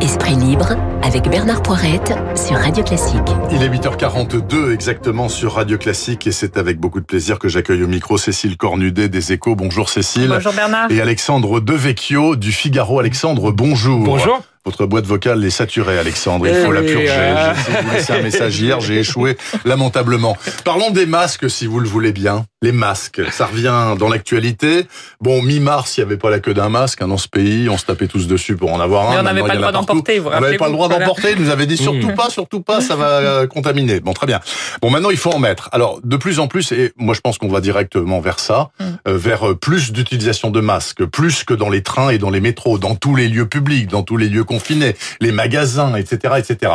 Esprit libre avec Bernard Poirette sur Radio Classique. Il est 8h42 exactement sur Radio Classique et c'est avec beaucoup de plaisir que j'accueille au micro Cécile Cornudet des Échos. Bonjour Cécile. Bonjour Bernard. Et Alexandre Devecchio du Figaro. Alexandre, bonjour. Bonjour. Votre boîte vocale est saturée, Alexandre. Il faut la purger. euh... J'ai essayé de vous laisser un message hier. J'ai échoué lamentablement. Parlons des masques, si vous le voulez bien. Les masques, ça revient dans l'actualité. Bon, mi-mars, il n'y avait pas la queue d'un masque hein, dans ce pays. On se tapait tous dessus pour en avoir un. Mais on n'avait pas le droit d'emporter. On n'avait pas le droit d'emporter. Il nous avait dit surtout pas, surtout pas, ça va euh, contaminer. Bon, très bien. Bon, maintenant, il faut en mettre. Alors, de plus en plus, et moi, je pense qu'on va directement vers ça, Mm. euh, vers plus d'utilisation de masques, plus que dans les trains et dans les métros, dans tous les lieux publics, dans tous les lieux les magasins, etc., etc.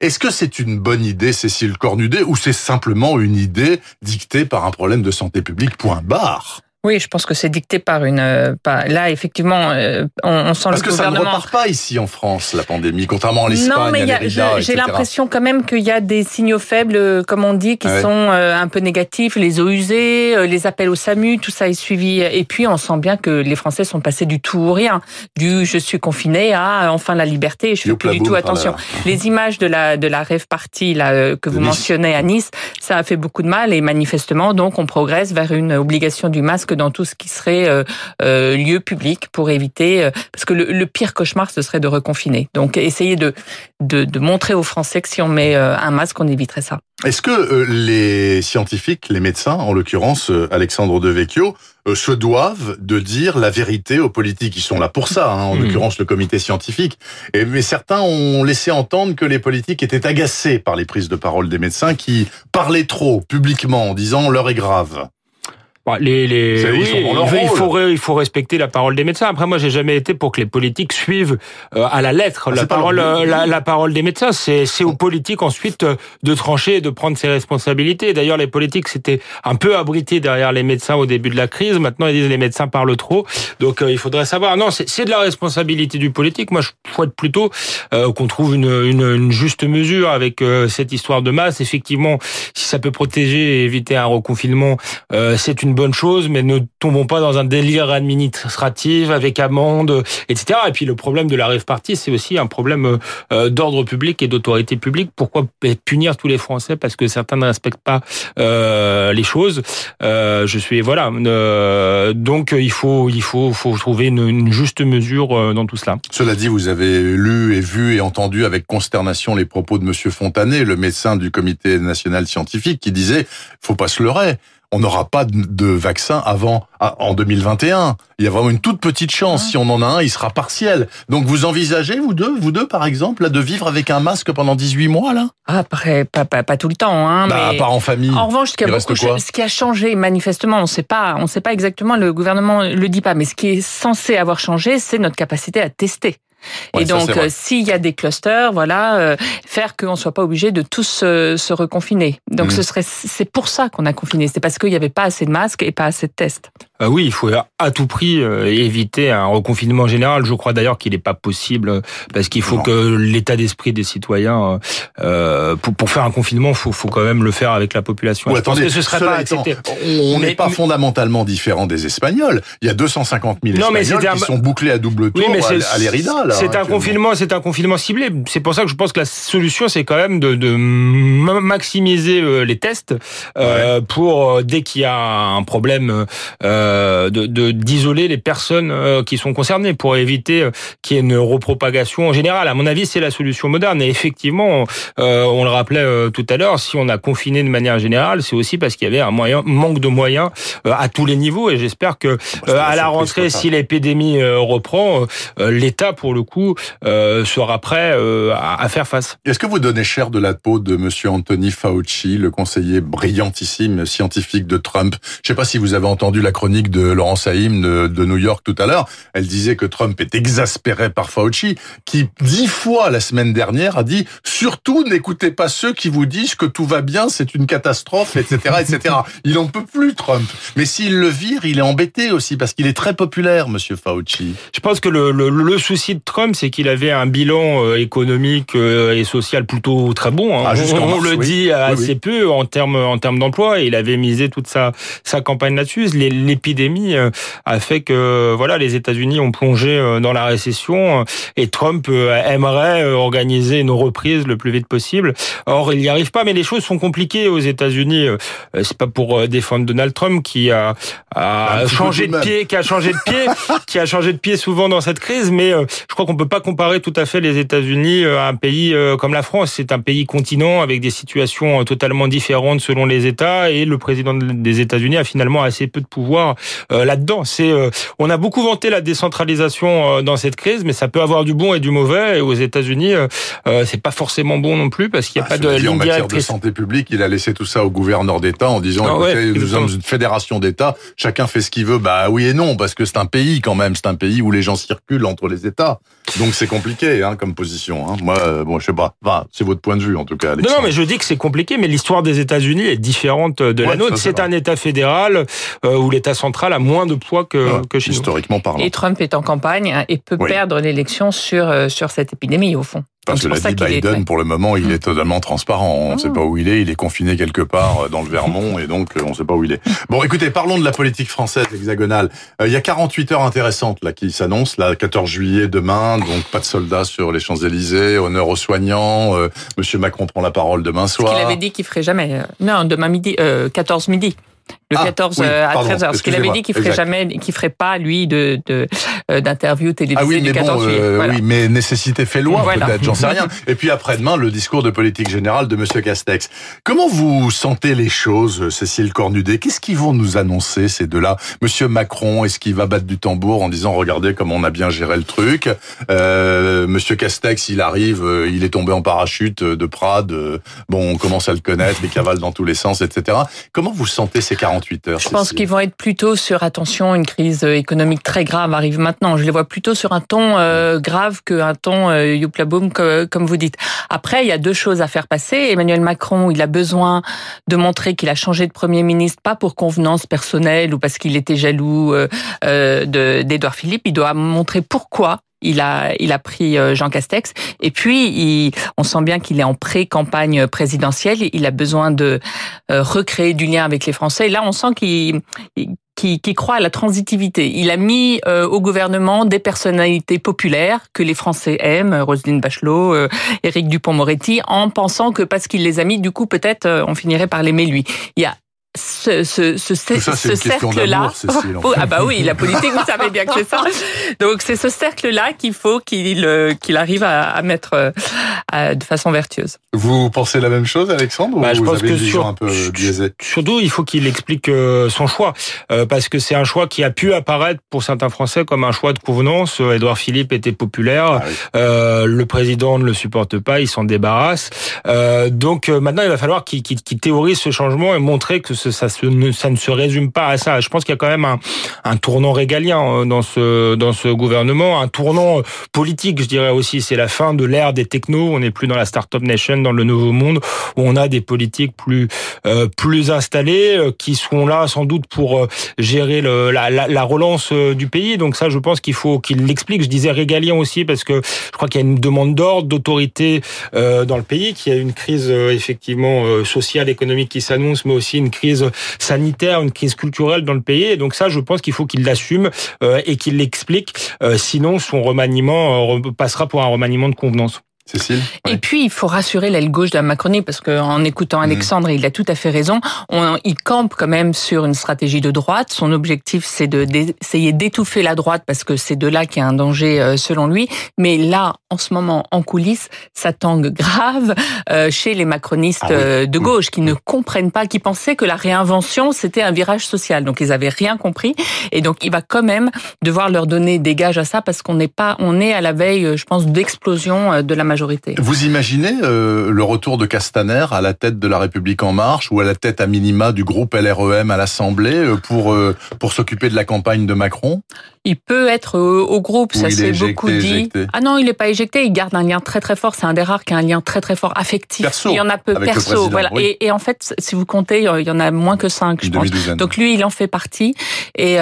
Est-ce que c'est une bonne idée, Cécile Cornudet, ou c'est simplement une idée dictée par un problème de santé publique, point barre? Oui, je pense que c'est dicté par une. Euh, par, là, effectivement, euh, on, on, sent Parce le que gouvernement. ça ne repart pas ici en France, la pandémie, contrairement à l'Espagne, Non, mais j'ai l'impression quand même qu'il y a des signaux faibles, euh, comme on dit, qui Ouais. sont euh, un peu négatifs. Les eaux usées, euh, les appels au SAMU, tout ça est suivi. Et puis, on sent bien que les Français sont passés du tout au rien, du je suis confiné à enfin la liberté. Je fais plus du tout attention. Les images de la de la rêve party là que De vous Nice. mentionnez à Nice, ça a fait beaucoup de mal et manifestement donc on progresse vers une obligation du masque dans tout ce qui serait euh, euh, lieu public pour éviter euh, parce que le, le pire cauchemar ce serait de reconfiner. Donc essayer de de, de montrer aux Français que si on met euh, un masque on éviterait ça. Est-ce que euh, les scientifiques, les médecins, en l'occurrence euh, Alexandre Devecchio, euh, se doivent de dire la vérité aux politiques? Ils sont là pour ça, hein, en Hmm. l'occurrence le comité scientifique. Et, mais certains ont laissé entendre que les politiques étaient agacés par les prises de parole des médecins qui parlaient trop publiquement en disant l'heure est grave. Bon, les, les, ils oui, sont dans leur il, rôle. faut, il faut respecter la parole des médecins. Après, moi, j'ai jamais été pour que les politiques suivent euh, à la lettre Ah, la parole, leur la, la parole des médecins. C'est, c'est aux politiques ensuite euh, de trancher et de prendre ses responsabilités. D'ailleurs, les politiques s'étaient un peu abrités derrière les médecins au début de la crise. Maintenant, ils disent les médecins parlent trop. Donc, euh, il faudrait savoir. Non, c'est, c'est de la responsabilité du politique. Moi, je souhaite plutôt euh, qu'on trouve une, une, une juste mesure avec euh, cette histoire de masse. Effectivement, si ça peut protéger et éviter un reconfinement, euh, c'est une bonne chose, mais ne tombons pas dans un délire administratif avec amende, etc. Et puis le problème de la rêve partie, c'est aussi un problème euh, d'ordre public et d'autorité publique. Pourquoi punir tous les Français parce que certains ne respectent pas euh, les choses? Euh, Je suis voilà. Euh, donc il faut il faut faut trouver une, une juste mesure euh, dans tout cela. Cela dit, vous avez lu et vu et entendu avec consternation les propos de Monsieur Fontanet, le médecin du comité national scientifique, qui disait faut pas se leurrer. On n'aura pas de de vaccin avant en 2021. Il y a vraiment une toute petite chance. Si on en a un, il sera partiel. Donc vous envisagez, vous deux, vous deux par exemple, là, de vivre avec un masque pendant 18 mois là? Après, pas, pas, pas tout le temps, hein, Bah, mais. à part en famille. En revanche, ce qui, a beaucoup, ce qui a changé manifestement, on ne sait pas, on sait pas exactement, le gouvernement le dit pas, mais ce qui est censé avoir changé, c'est notre capacité à tester. Ouais, et donc, euh, s'il y a des clusters, voilà, euh, faire qu'on soit pas obligé de tous se, se reconfiner. Donc, ce serait, c'est pour ça qu'on a confiné. C'est parce qu'il n'y avait pas assez de masques et pas assez de tests. Euh, oui, il faut à tout prix euh, éviter un reconfinement général. Je crois d'ailleurs qu'il n'est pas possible euh, parce qu'il faut Non. que l'état d'esprit des citoyens, euh, pour, pour faire un confinement, faut, faut quand même le faire avec la population. Ou Je pense attendez, que ce serait pas étant, on n'est pas mais- fondamentalement différent des Espagnols. Il y a 250 000 Non, mais Espagnols un- qui sont bouclés à double tour Oui, mais c'est à, à l'Érida. là, c'est un confinement, c'est un confinement ciblé. C'est pour ça que je pense que la solution, c'est quand même de, de ma- maximiser les tests euh, pour dès qu'il y a un problème, euh, de de- d'isoler les personnes euh, qui sont concernées pour éviter euh, qu'il y ait une repropagation en général. À mon avis, c'est la solution moderne. Et effectivement, euh, on le rappelait euh, tout à l'heure, si on a confiné de manière générale, c'est aussi parce qu'il y avait un moyen, manque de moyens euh, à tous les niveaux. Et j'espère que euh, à la rentrée, si l'épidémie euh, reprend, euh, l'État, pour le coup, euh, sera prêt euh, à, à faire face. Est-ce que vous donnez cher de la peau de Monsieur Anthony Fauci, le conseiller brillantissime scientifique de Trump? Je sais pas si vous avez entendu la chronique de Laurence Haïm de, de New York tout à l'heure. Elle disait que Trump est exaspéré par Fauci, qui dix fois la semaine dernière a dit surtout n'écoutez pas ceux qui vous disent que tout va bien, c'est une catastrophe, etc., etc. Il en peut plus Trump. Mais s'il le vire, il est embêté aussi parce qu'il est très populaire, Monsieur Fauci. Je pense que le, le, le souci de Trump, c'est qu'il avait un bilan euh, économique euh, et social plutôt très bon. hein. Ah, on, on mars, le oui. dit assez oui. peu en termes en termes d'emploi. Il avait misé toute sa sa campagne là-dessus. Les- l'épidémie a fait que voilà les États-Unis ont plongé dans la récession et Trump aimerait organiser une reprise le plus vite possible. Or, il n'y arrive pas, mais les choses sont compliquées aux États-Unis. C'est pas pour défendre Donald Trump qui a, a changé de pied, qui a changé de pied, qui a changé de pied souvent dans cette crise, mais je crois qu'on peut pas comparer tout à fait les États-Unis à un pays comme la France. C'est un pays continent avec des situations totalement différentes selon les États et le président des États-Unis a finalement assez peu de pouvoir euh, là-dedans. C'est, euh, on a beaucoup vanté la décentralisation euh, dans cette crise, mais ça peut avoir du bon et du mauvais. Et aux États-Unis, c'est pas forcément bon non plus parce qu'il n'y a ah, pas de ligne en matière de santé publique, il a laissé tout ça au gouverneur d'État en disant ah écoutez, nous sommes une fédération d'États, chacun fait ce qu'il veut. Bah oui et non, parce que c'est un pays quand même, c'est un pays où les gens circulent entre les États. Donc c'est compliqué hein, comme position. Hein. Moi, bon, je sais pas. Enfin, c'est votre point de vue en tout cas. Non, non, mais je dis que c'est compliqué, mais l'histoire des États-Unis est différente de la nôtre. C'est un État fédéral euh, où l'État central a moins de poids que, que chez Historiquement parlant. Et Trump est en campagne et peut perdre l'élection sur, euh, sur cette épidémie, au fond. Parce que l'a dit Biden, pour le moment, il est totalement transparent. On ne sait ah. pas où il est. Il est confiné quelque part euh, dans le Vermont et donc on ne sait pas où il est. Bon, écoutez, parlons de la politique française hexagonale. Il y a 48 heures intéressantes là qui s'annoncent. Là, 14 juillet demain, donc pas de soldats sur les Champs-Élysées, honneur aux soignants. Monsieur Macron prend la parole demain soir. Il avait dit qu'il ferait jamais. Non, demain midi, 14 midi le 14 ah, euh, à 13 h Parce qu'il avait dit qu'il ferait jamais, qu'il ferait pas lui de euh, d'interview télévisée ah oui, du 14 juillet. Euh, oui, mais nécessité fait loi peut-être, j'en sais rien. Et puis après-demain, le discours de politique générale de Monsieur Castex. Comment vous sentez les choses, Cécile Cornudet? Qu'est-ce qu'ils vont nous annoncer ces deux-là? Monsieur Macron, est-ce qu'il va battre du tambour en disant regardez comme on a bien géré le truc? Euh, Monsieur Castex, il arrive, il est tombé en parachute de Prades. Bon, on commence à le connaître, les cavales dans tous les sens, etc. Comment vous sentez ces 48 heures. Je pense qu'ils vont être plutôt sur attention, une crise euh, économique très grave arrive maintenant. Je les vois plutôt sur un ton euh, grave qu'un ton euh, youplaboum comme vous dites. Après, il y a deux choses à faire passer. Emmanuel Macron, il a besoin de montrer qu'il a changé de premier ministre, pas pour convenance personnelle ou parce qu'il était jaloux euh, d'Edouard Philippe. Il doit montrer pourquoi il a, il a pris euh, Jean Castex. Et puis, il, on sent bien qu'il est en pré-campagne présidentielle. Il a besoin de euh, recréer du lien avec les Français. Et là, on sent qu'il qui, croit à la transitivité. Il a mis euh, au gouvernement des personnalités populaires que les Français aiment, Roselyne Bachelot, euh, Éric Dupont-Moretti, en pensant que parce qu'il les a mis, du coup, peut-être on finirait par l'aimer lui. Il y a ce, ce, ce, ce cercle-là. ah bah oui, la politique, vous savez bien que c'est ça. Donc c'est ce cercle-là qu'il faut qu'il euh, qu'il arrive à, à mettre euh, de façon vertueuse. Vous pensez la même chose, Alexandre ou bah, Je vous pense avez que sur, un peu biaisé surtout, il faut qu'il explique euh, son choix, parce que c'est un choix qui a pu apparaître pour certains Français comme un choix de convenance. Édouard Philippe était populaire, ah le président ne le supporte pas, il s'en débarrasse. donc maintenant, il va falloir qu'il théorise ce changement et montrer que ça, ne, ça ne se résume pas à ça. Je pense qu'il y a quand même un, un tournant régalien euh, dans ce, dans ce gouvernement, un tournant euh, politique, je dirais aussi. C'est la fin de l'ère des technos. On n'est plus dans la start-up nation, dans le nouveau monde, où on a des politiques plus, euh, plus installées, qui seront là sans doute pour gérer le, la, la, la, relance du pays. Donc ça, je pense qu'il faut qu'il l'explique. Je disais régalien aussi parce que je crois qu'il y a une demande d'ordre, d'autorité dans le pays, qu'il y a une crise effectivement sociale, économique qui s'annonce, mais aussi une crise sanitaire, une crise culturelle dans le pays. Et donc ça, je pense qu'il faut qu'il l'assume euh, et qu'il l'explique. Euh, sinon, son remaniement euh, passera pour un remaniement de convenance. Cécile? Et puis, il faut rassurer l'aile gauche de la Macronie, parce qu'en écoutant mmh. Alexandre, il a tout à fait raison. On, il campe quand même sur une stratégie de droite. Son objectif, c'est d'essayer d'étouffer la droite, parce que c'est de là qu'il y a un danger, euh, selon lui. Mais là, en ce moment, en coulisses, ça tangue grave euh, chez les macronistes ah euh, de gauche, qui ne comprennent pas, qui pensaient que la réinvention, c'était un virage social. Donc, ils avaient rien compris. Et donc, il va quand même devoir leur donner des gages à ça, parce qu'on n'est pas, on est à la veille, je pense, d'explosion de la majorité vous imaginez euh, le retour de Castaner à la tête de la République en marche ou à la tête à minima du groupe LREM à l'Assemblée euh, pour euh, pour s'occuper de la campagne de Macron? Il peut être au groupe, ça s'est beaucoup dit. Ah non, il n'est pas éjecté, il garde un lien très très fort. C'est un des rares qui a un lien très très fort affectif. Perso, il y en a peu perso, voilà. Et, et, en fait, si vous comptez, il y en a moins que cinq, je pense. Donc lui, il en fait partie. Et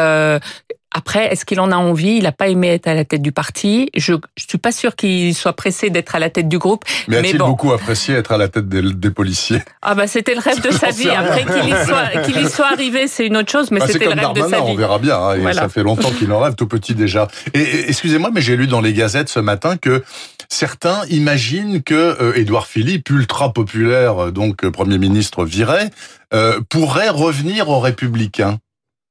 Après, est-ce qu'il en a envie? Il n'a pas aimé être à la tête du parti. Je ne suis pas sûr qu'il soit pressé d'être à la tête du groupe. Mais a-t-il beaucoup apprécié être à la tête des, policiers? Ah bah c'était le rêve de sa vie. Après qu'il y soit, qu'il y soit arrivé, c'est une autre chose, mais bah, c'était le rêve de sa vie. On verra bien. Hein, Ça fait longtemps qu'il en rêve, tout petit déjà. Et, excusez-moi, mais j'ai lu dans les gazettes ce matin que certains imaginent que euh, Édouard Philippe, ultra populaire, euh, donc euh, Premier ministre viré, pourrait revenir aux Républicains.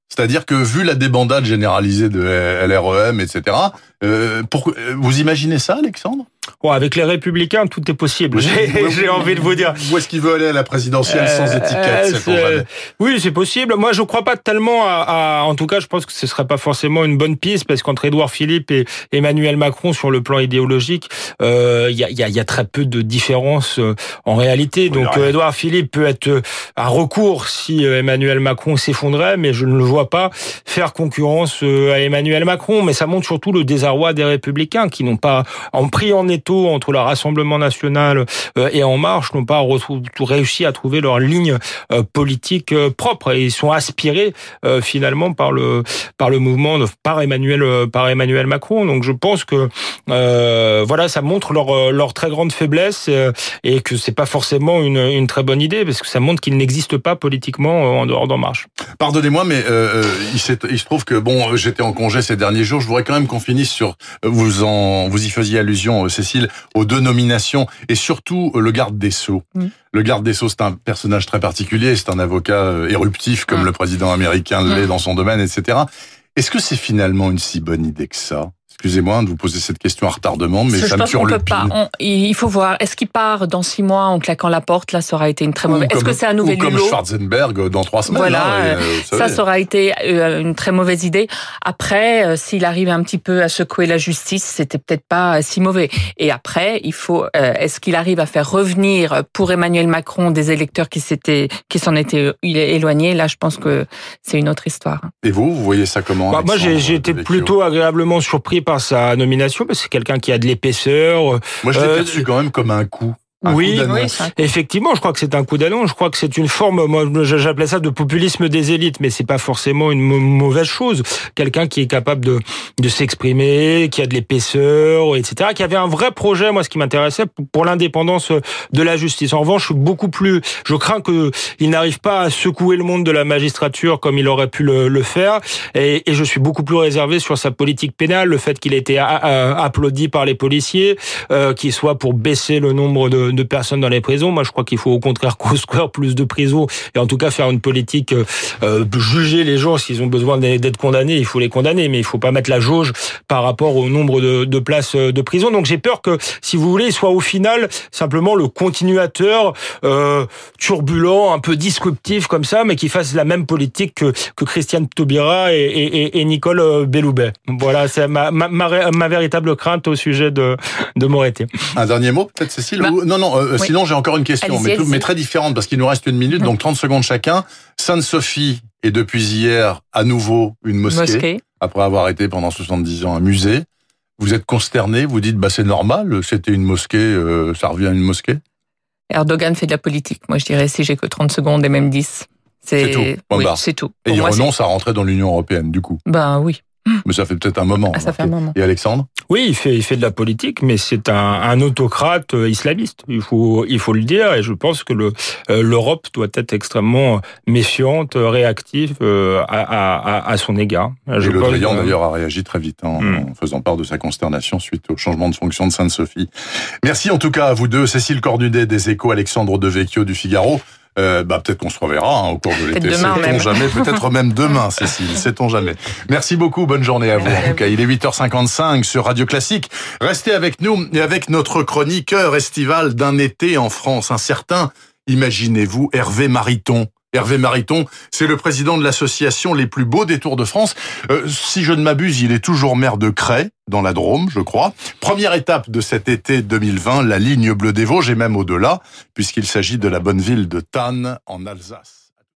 C'est-à-dire que vu la débandade généralisée de LREM, etc., euh, pour, vous imaginez ça, Alexandre? Bon, avec les républicains, tout est possible. J'ai envie de vous dire. Où est-ce qu'il veut aller à la présidentielle sans euh, étiquette euh, Oui, c'est possible. Moi, je crois pas tellement à, En tout cas, je pense que ce serait pas forcément une bonne piste parce qu'entre Édouard Philippe et Emmanuel Macron, sur le plan idéologique, il y, a, y, a, très peu de différences en réalité. Donc, Édouard Philippe peut être à recours si Emmanuel Macron s'effondrait, mais je ne le vois pas faire concurrence à Emmanuel Macron. Mais ça montre surtout le désarroi des républicains qui n'ont pas en pris en étau entre le Rassemblement national euh, et En Marche, n'ont pas réussi à trouver leur ligne euh, politique euh, propre et ils sont aspirés finalement par le mouvement par Emmanuel par Emmanuel Macron. Donc je pense que voilà, ça montre leur très grande faiblesse et que c'est pas forcément une, très bonne idée parce que ça montre qu'ils n'existent pas politiquement en dehors d'En Marche. Pardonnez-moi, mais il se trouve que bon, j'étais en congé ces derniers jours. Je voudrais quand même qu'on finisse sur vous en vous y faisiez allusion, Cécile, aux deux nominations et surtout le garde des sceaux. Mm. Le garde des sceaux, c'est un personnage très particulier, c'est un avocat euh, éruptif comme mm. le président américain l'est mm. dans son domaine, etc. Est-ce que c'est finalement une si bonne idée que ça? Excusez-moi de vous poser cette question à retardement, mais ça me turlupine. Pas. il faut voir. Est-ce qu'il part dans six mois en claquant la porte? Là, ça aura été une très mauvaise. Est-ce que c'est un nouvel ou comme Schwarzenberg euh, dans trois semaines. Voilà, hein, euh, ça, ça aura été euh, une très mauvaise idée. Après, s'il arrive un petit peu à secouer la justice, c'était peut-être pas si mauvais. Et après, il faut. Est-ce qu'il arrive à faire revenir pour Emmanuel Macron des électeurs qui s'étaient, qui s'en étaient éloignés? Là, je pense que c'est une autre histoire. Et vous, vous voyez ça comment bah, Moi, j'ai été plutôt agréablement surpris par sa nomination, parce que c'est quelqu'un qui a de l'épaisseur. Moi, je l'ai euh, perçu quand même comme un coup oui, effectivement, je crois que c'est un coup d'annonce. Je crois que c'est une forme, moi, j'appelais ça de populisme des élites, mais c'est pas forcément une mauvaise chose. Quelqu'un qui est capable de, de s'exprimer, qui a de l'épaisseur, etc., qui avait un vrai projet. Moi, ce qui m'intéressait pour l'indépendance de la justice. En revanche, je suis beaucoup plus, je crains que il n'arrive pas à secouer le monde de la magistrature comme il aurait pu le, le faire. Et, et, je suis beaucoup plus réservé sur sa politique pénale, le fait qu'il ait été applaudi par les policiers, euh, qu'il soit pour baisser le nombre de de personnes dans les prisons. Moi, je crois qu'il faut au contraire construire plus de prisons et en tout cas faire une politique euh, euh, juger les gens s'ils ont besoin d'être condamnés. Il faut les condamner, mais il faut pas mettre la jauge par rapport au nombre de, de places euh, de prison. Donc j'ai peur que, si vous voulez, il soit au final simplement le continuateur euh, turbulent, un peu disruptif comme ça, mais qui fasse la même politique que, que Christiane Taubira et, et, et Nicole Belloubet. Voilà, c'est ma, ma, ma, véritable crainte au sujet de, de Moretti. Un dernier mot, peut-être, Cécile bah, Non, non, euh, sinon j'ai encore une question, mais, mais, très différente, parce qu'il nous reste une minute, donc 30 secondes chacun. Sainte-Sophie est depuis hier à nouveau une mosquée, après avoir été pendant 70 ans un musée. Vous êtes consterné, vous dites bah c'est normal, c'était une mosquée, euh, ça revient à une mosquée Erdogan fait de la politique, moi je dirais si j'ai que 30 secondes et même 10. C'est tout. oui, bah. c'est tout. et il renonce à rentrer dans l'Union européenne, du coup. Ben oui. Mais ça fait peut-être un moment. Ah, ça fait un moment. Et Alexandre? Oui, il fait, il fait de la politique, mais c'est un, un, autocrate euh, islamiste. Il faut, il faut le dire. Et je pense que le, euh, l'Europe doit être extrêmement méfiante, réactive euh, à, à, à, son égard. Je et le Drian, d'ailleurs, a réagi très vite hein, hmm. en faisant part de sa consternation suite au changement de fonction de Sainte-Sophie. Merci en tout cas à vous deux, Cécile Cornudet des Échos, Alexandre Devecchio du Figaro. Euh, bah, peut-être qu'on se reverra hein, au cours de l'été. Sait-on jamais? Peut-être même demain, Cécile. Sait-on jamais? Merci beaucoup. Bonne journée à vous. En tout cas, il est 8h55 sur Radio Classique. Restez avec nous et avec notre chroniqueur estival d'un été en France, un certain, imaginez-vous, Hervé Mariton. Hervé Mariton, c'est le président de l'association Les Plus Beaux des Tours de France. Euh, si je ne m'abuse, il est toujours maire de Cray, dans la Drôme, je crois. Première étape de cet été 2020, la ligne bleue des Vosges, et même au-delà, puisqu'il s'agit de la bonne ville de Tannes, en Alsace.